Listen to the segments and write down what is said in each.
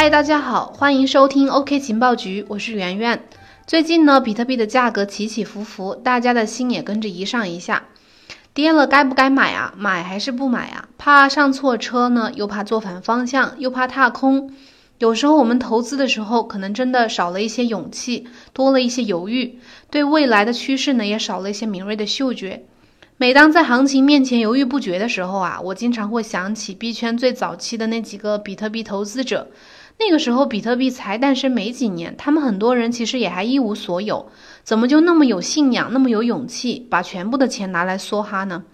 嗨，大家好，欢迎收听 OK 情报局，我是圆圆。最近呢，比特币的价格起起伏伏，大家的心也跟着一上一下。跌了该不该买啊？买还是不买啊？怕上错车呢，又怕做反方向，又怕踏空。有时候我们投资的时候，可能真的少了一些勇气，多了一些犹豫，对未来的趋势呢，也少了一些敏锐的嗅觉。每当在行情面前犹豫不决的时候啊，我经常会想起币圈最早期的那几个比特币投资者。那个时候，比特币才诞生没几年，他们很多人其实也还一无所有，怎么就那么有信仰，那么有勇气，把全部的钱拿来梭哈呢？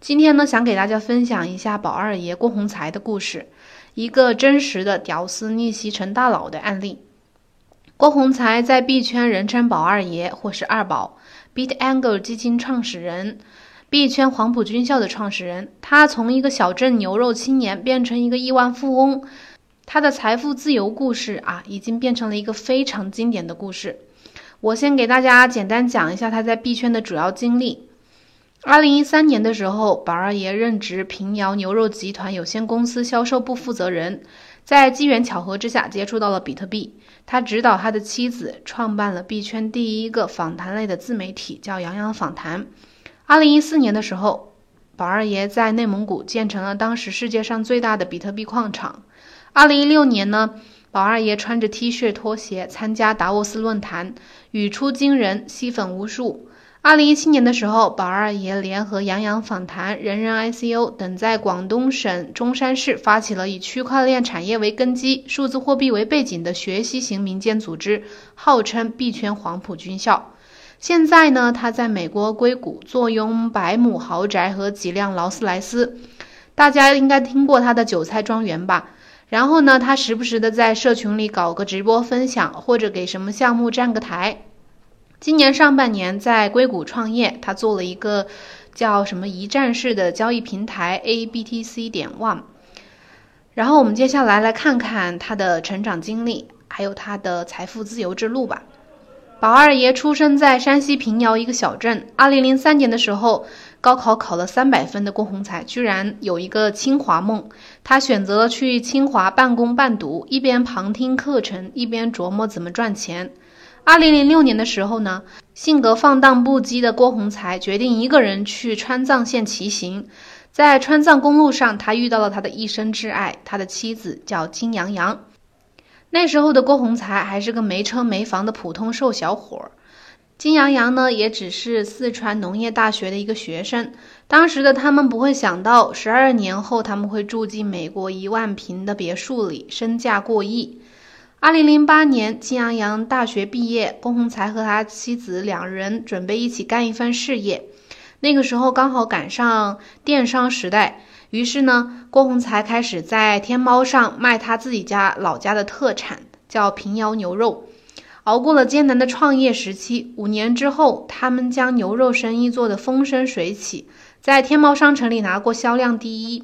今天呢，想给大家分享一下宝二爷郭宏才的故事，一个真实的屌丝逆袭成大佬的案例。郭宏才在币圈人称宝二爷或是二宝，BitAngle 基金创始人，币圈黄埔军校的创始人，他从一个小镇牛肉青年变成一个亿万富翁。他的财富自由故事啊，已经变成了一个非常经典的故事。我先给大家简单讲一下他在币圈的主要经历。二零一三年的时候，宝二爷任职平遥牛肉集团有限公司销售部负责人，在机缘巧合之下接触到了比特币。他指导他的妻子创办了币圈第一个访谈类的自媒体，叫杨洋访谈。二零一四年的时候，宝二爷在内蒙古建成了当时世界上最大的比特币矿场。二零一六年呢，宝二爷穿着 T 恤拖鞋参加达沃斯论坛，语出惊人，吸粉无数。二零一七年的时候，宝二爷联合杨洋访谈、人人 ICO 等，在广东省中山市发起了以区块链产业为根基、数字货币为背景的学习型民间组织，号称币圈黄埔军校。现在呢，他在美国硅谷坐拥百亩豪宅和几辆劳斯莱斯，大家应该听过他的韭菜庄园吧？然后呢，他时不时的在社群里搞个直播分享，或者给什么项目站个台。今年上半年在硅谷创业，他做了一个叫什么一站式的交易平台 ABTC 点 One。然后我们接下来来看看他的成长经历，还有他的财富自由之路吧。宝二爷出生在山西平遥一个小镇。二零零三年的时候，高考考了三百分的郭宏才居然有一个清华梦。他选择了去清华半工半读，一边旁听课程，一边琢磨怎么赚钱。二零零六年的时候呢，性格放荡不羁的郭宏才决定一个人去川藏线骑行。在川藏公路上，他遇到了他的一生挚爱，他的妻子叫金洋洋。那时候的郭宏才还是个没车没房的普通瘦小伙儿，金洋洋呢也只是四川农业大学的一个学生。当时的他们不会想到，十二年后他们会住进美国一万平的别墅里，身价过亿。二零零八年，金洋洋大学毕业，郭宏才和他妻子两人准备一起干一番事业。那个时候刚好赶上电商时代。于是呢，郭宏才开始在天猫上卖他自己家老家的特产，叫平遥牛肉。熬过了艰难的创业时期，五年之后，他们将牛肉生意做得风生水起，在天猫商城里拿过销量第一。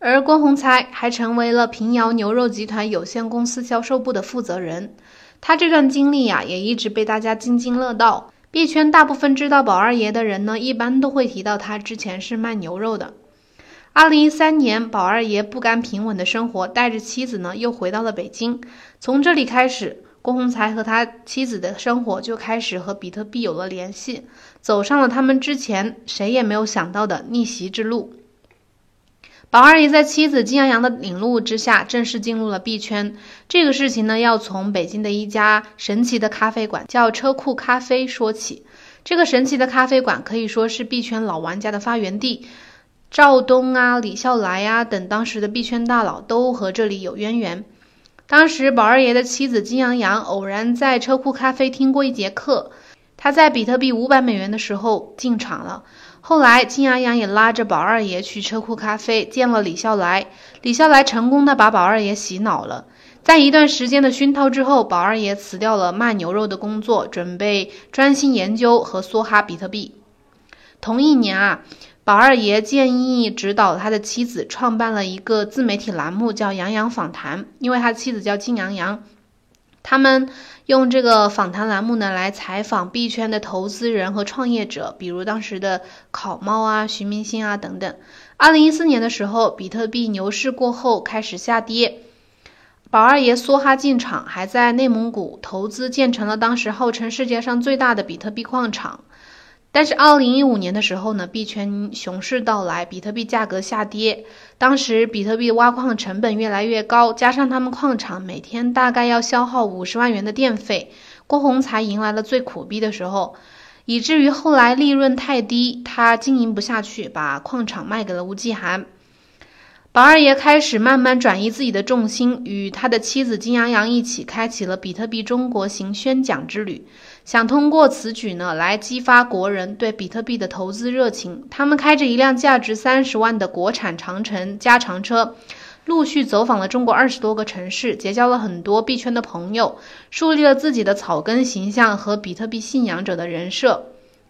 而郭宏才还成为了平遥牛肉集团有限公司销售部的负责人。他这段经历呀，也一直被大家津津乐道。币圈大部分知道宝二爷的人呢，一般都会提到他之前是卖牛肉的。二零一三年，宝二爷不甘平稳的生活，带着妻子呢又回到了北京。从这里开始，郭宏才和他妻子的生活就开始和比特币有了联系，走上了他们之前谁也没有想到的逆袭之路。宝二爷在妻子金洋洋的领路之下，正式进入了币圈。这个事情呢，要从北京的一家神奇的咖啡馆叫车库咖啡说起。这个神奇的咖啡馆可以说是币圈老玩家的发源地。赵东啊、李笑来啊等当时的币圈大佬都和这里有渊源。当时宝二爷的妻子金洋洋偶然在车库咖啡听过一节课，他在比特币五百美元的时候进场了。后来金洋洋也拉着宝二爷去车库咖啡见了李笑来，李笑来成功的把宝二爷洗脑了。在一段时间的熏陶之后，宝二爷辞掉了卖牛肉的工作，准备专心研究和梭哈比特币。同一年啊。宝二爷建议指导他的妻子创办了一个自媒体栏目，叫“杨洋访谈”，因为他妻子叫金杨洋。他们用这个访谈栏目呢，来采访币圈的投资人和创业者，比如当时的考猫啊、徐明星啊等等。二零一四年的时候，比特币牛市过后开始下跌，宝二爷梭哈进场，还在内蒙古投资建成了当时号称世界上最大的比特币矿场。但是，二零一五年的时候呢，币圈熊市到来，比特币价格下跌。当时，比特币挖矿成本越来越高，加上他们矿场每天大概要消耗五十万元的电费，郭洪才迎来了最苦逼的时候，以至于后来利润太低，他经营不下去，把矿场卖给了吴继寒。宝二爷开始慢慢转移自己的重心，与他的妻子金洋洋一起开启了比特币中国行宣讲之旅，想通过此举呢来激发国人对比特币的投资热情。他们开着一辆价值三十万的国产长城加长车，陆续走访了中国二十多个城市，结交了很多币圈的朋友，树立了自己的草根形象和比特币信仰者的人设。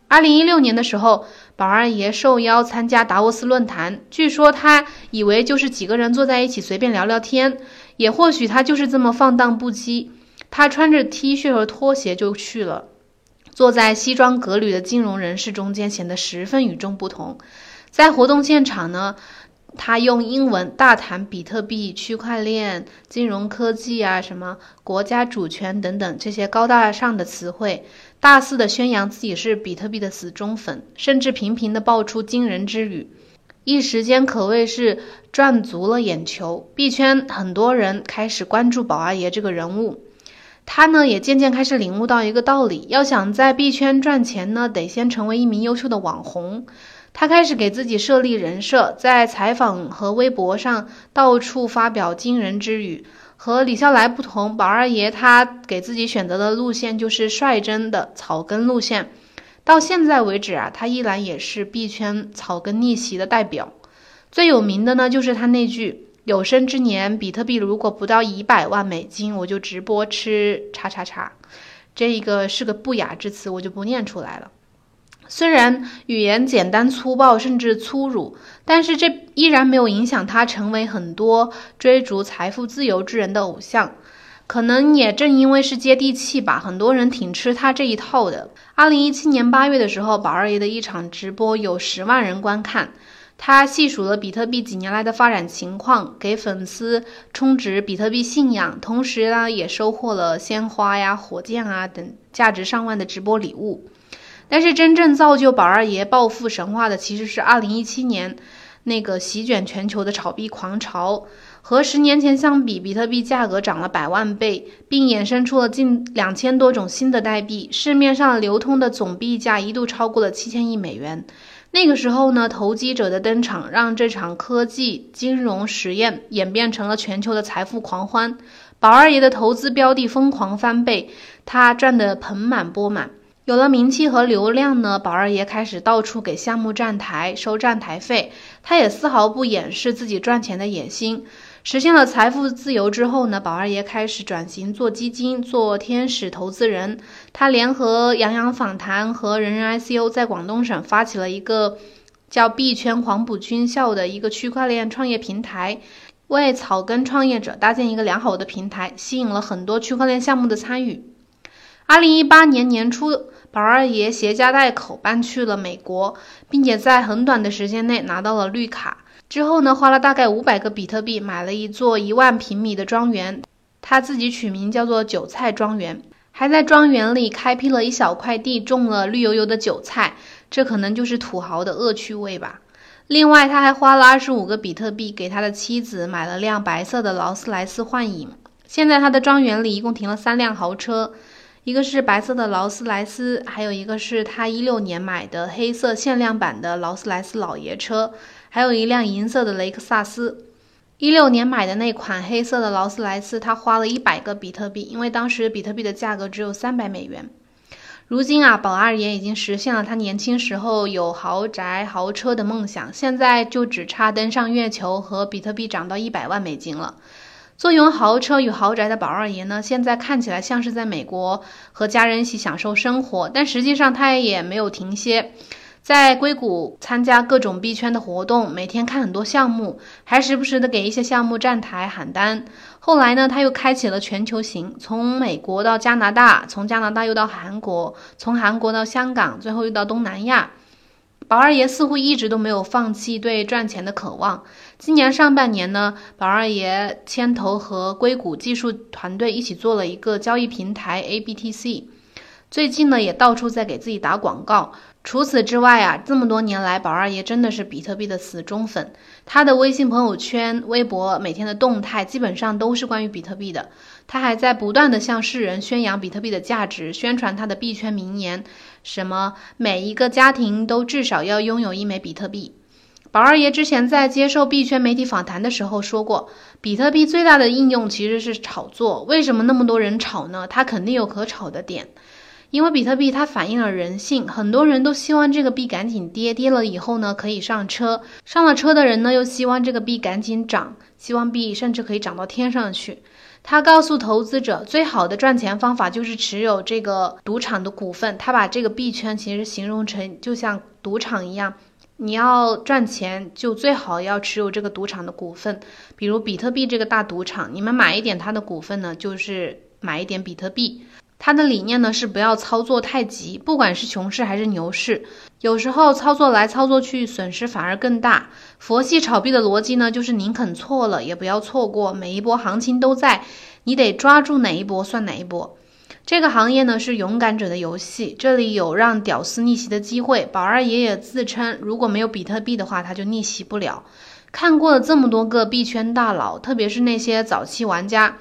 二零一六年的时候。宝二爷受邀参加达沃斯论坛，据说他以为就是几个人坐在一起随便聊聊天，也或许他就是这么放荡不羁。他穿着 T 恤和拖鞋就去了，坐在西装革履的金融人士中间，显得十分与众不同。在活动现场呢，他用英文大谈比特币、区块链、金融科技啊，什么国家主权等等这些高大上的词汇。大肆的宣扬自己是比特币的死忠粉，甚至频频的爆出惊人之语，一时间可谓是赚足了眼球。币圈很多人开始关注宝二爷这个人物，他呢也渐渐开始领悟到一个道理：要想在币圈赚钱呢，得先成为一名优秀的网红。他开始给自己设立人设，在采访和微博上到处发表惊人之语。和李笑来不同，宝二爷他给自己选择的路线就是率真的草根路线。到现在为止啊，他依然也是币圈草根逆袭的代表。最有名的呢，就是他那句“有生之年，比特币如果不到一百万美金，我就直播吃叉叉叉”。这一个是个不雅之词，我就不念出来了。虽然语言简单粗暴，甚至粗鲁，但是这依然没有影响他成为很多追逐财富自由之人的偶像。可能也正因为是接地气吧，很多人挺吃他这一套的。二零一七年八月的时候，宝二爷的一场直播有十万人观看，他细数了比特币几年来的发展情况，给粉丝充值比特币信仰，同时呢，也收获了鲜花呀、火箭啊等价值上万的直播礼物。但是真正造就宝二爷暴富神话的，其实是二零一七年那个席卷全球的炒币狂潮。和十年前相比，比特币价格涨了百万倍，并衍生出了近两千多种新的代币，市面上流通的总币价一度超过了七千亿美元。那个时候呢，投机者的登场，让这场科技金融实验演变成了全球的财富狂欢。宝二爷的投资标的疯狂翻倍，他赚得盆满钵满。有了名气和流量呢，宝二爷开始到处给项目站台收站台费。他也丝毫不掩饰自己赚钱的野心。实现了财富自由之后呢，宝二爷开始转型做基金，做天使投资人。他联合杨洋访谈和人人 ICO，在广东省发起了一个叫币圈黄埔军校的一个区块链创业平台，为草根创业者搭建一个良好的平台，吸引了很多区块链项目的参与。二零一八年年初。宝二爷携家带口搬去了美国，并且在很短的时间内拿到了绿卡。之后呢，花了大概五百个比特币买了一座一万平米的庄园，他自己取名叫做“韭菜庄园”，还在庄园里开辟了一小块地，种了绿油油的韭菜。这可能就是土豪的恶趣味吧。另外，他还花了二十五个比特币给他的妻子买了辆白色的劳斯莱斯幻影。现在他的庄园里一共停了三辆豪车。一个是白色的劳斯莱斯，还有一个是他一六年买的黑色限量版的劳斯莱斯老爷车，还有一辆银色的雷克萨斯。一六年买的那款黑色的劳斯莱斯，他花了一百个比特币，因为当时比特币的价格只有三百美元。如今啊，宝二爷已经实现了他年轻时候有豪宅豪车的梦想，现在就只差登上月球和比特币涨到一百万美金了。坐拥豪车与豪宅的宝二爷呢，现在看起来像是在美国和家人一起享受生活，但实际上他也没有停歇，在硅谷参加各种币圈的活动，每天看很多项目，还时不时的给一些项目站台喊单。后来呢，他又开启了全球行，从美国到加拿大，从加拿大又到韩国，从韩国到香港，最后又到东南亚。宝二爷似乎一直都没有放弃对赚钱的渴望。今年上半年呢，宝二爷牵头和硅谷技术团队一起做了一个交易平台 ABTC。最近呢，也到处在给自己打广告。除此之外啊，这么多年来，宝二爷真的是比特币的死忠粉。他的微信朋友圈、微博每天的动态基本上都是关于比特币的。他还在不断的向世人宣扬比特币的价值，宣传他的币圈名言，什么每一个家庭都至少要拥有一枚比特币。宝二爷之前在接受币圈媒体访谈的时候说过，比特币最大的应用其实是炒作。为什么那么多人炒呢？它肯定有可炒的点。因为比特币它反映了人性，很多人都希望这个币赶紧跌，跌了以后呢可以上车，上了车的人呢又希望这个币赶紧涨，希望币甚至可以涨到天上去。他告诉投资者，最好的赚钱方法就是持有这个赌场的股份。他把这个币圈其实形容成就像赌场一样，你要赚钱就最好要持有这个赌场的股份。比如比特币这个大赌场，你们买一点它的股份呢，就是买一点比特币。他的理念呢是不要操作太急，不管是熊市还是牛市，有时候操作来操作去，损失反而更大。佛系炒币的逻辑呢，就是宁肯错了也不要错过，每一波行情都在，你得抓住哪一波算哪一波。这个行业呢是勇敢者的游戏，这里有让屌丝逆袭的机会。宝二爷爷自称，如果没有比特币的话，他就逆袭不了。看过了这么多个币圈大佬，特别是那些早期玩家，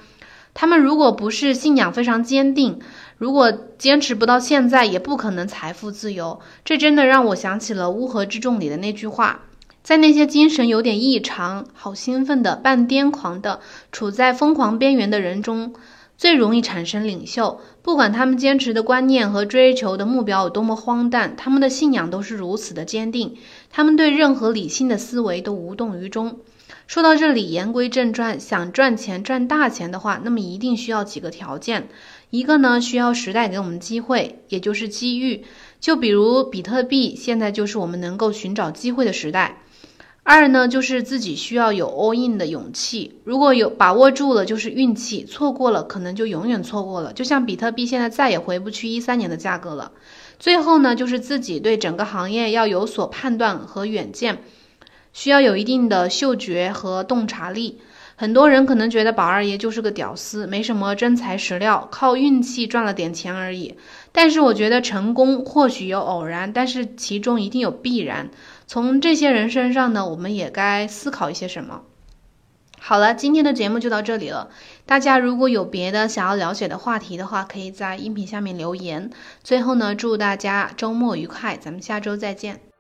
他们如果不是信仰非常坚定，如果坚持不到现在，也不可能财富自由。这真的让我想起了《乌合之众》里的那句话。在那些精神有点异常、好兴奋的、半癫狂的、处在疯狂边缘的人中，最容易产生领袖。不管他们坚持的观念和追求的目标有多么荒诞，他们的信仰都是如此的坚定。他们对任何理性的思维都无动于衷。说到这里，言归正传，想赚钱赚大钱的话，那么一定需要几个条件。一个呢，需要时代给我们机会，也就是机遇。就比如比特币，现在就是我们能够寻找机会的时代。二呢，就是自己需要有 all in 的勇气。如果有把握住了，就是运气；错过了，可能就永远错过了。就像比特币现在再也回不去一三年的价格了。最后呢，就是自己对整个行业要有所判断和远见，需要有一定的嗅觉和洞察力。很多人可能觉得宝二爷就是个屌丝，没什么真材实料，靠运气赚了点钱而已。但是我觉得成功或许有偶然，但是其中一定有必然。从这些人身上呢，我们也该思考一些什么。好了，今天的节目就到这里了。大家如果有别的想要了解的话题的话，可以在音频下面留言。最后呢，祝大家周末愉快，咱们下周再见。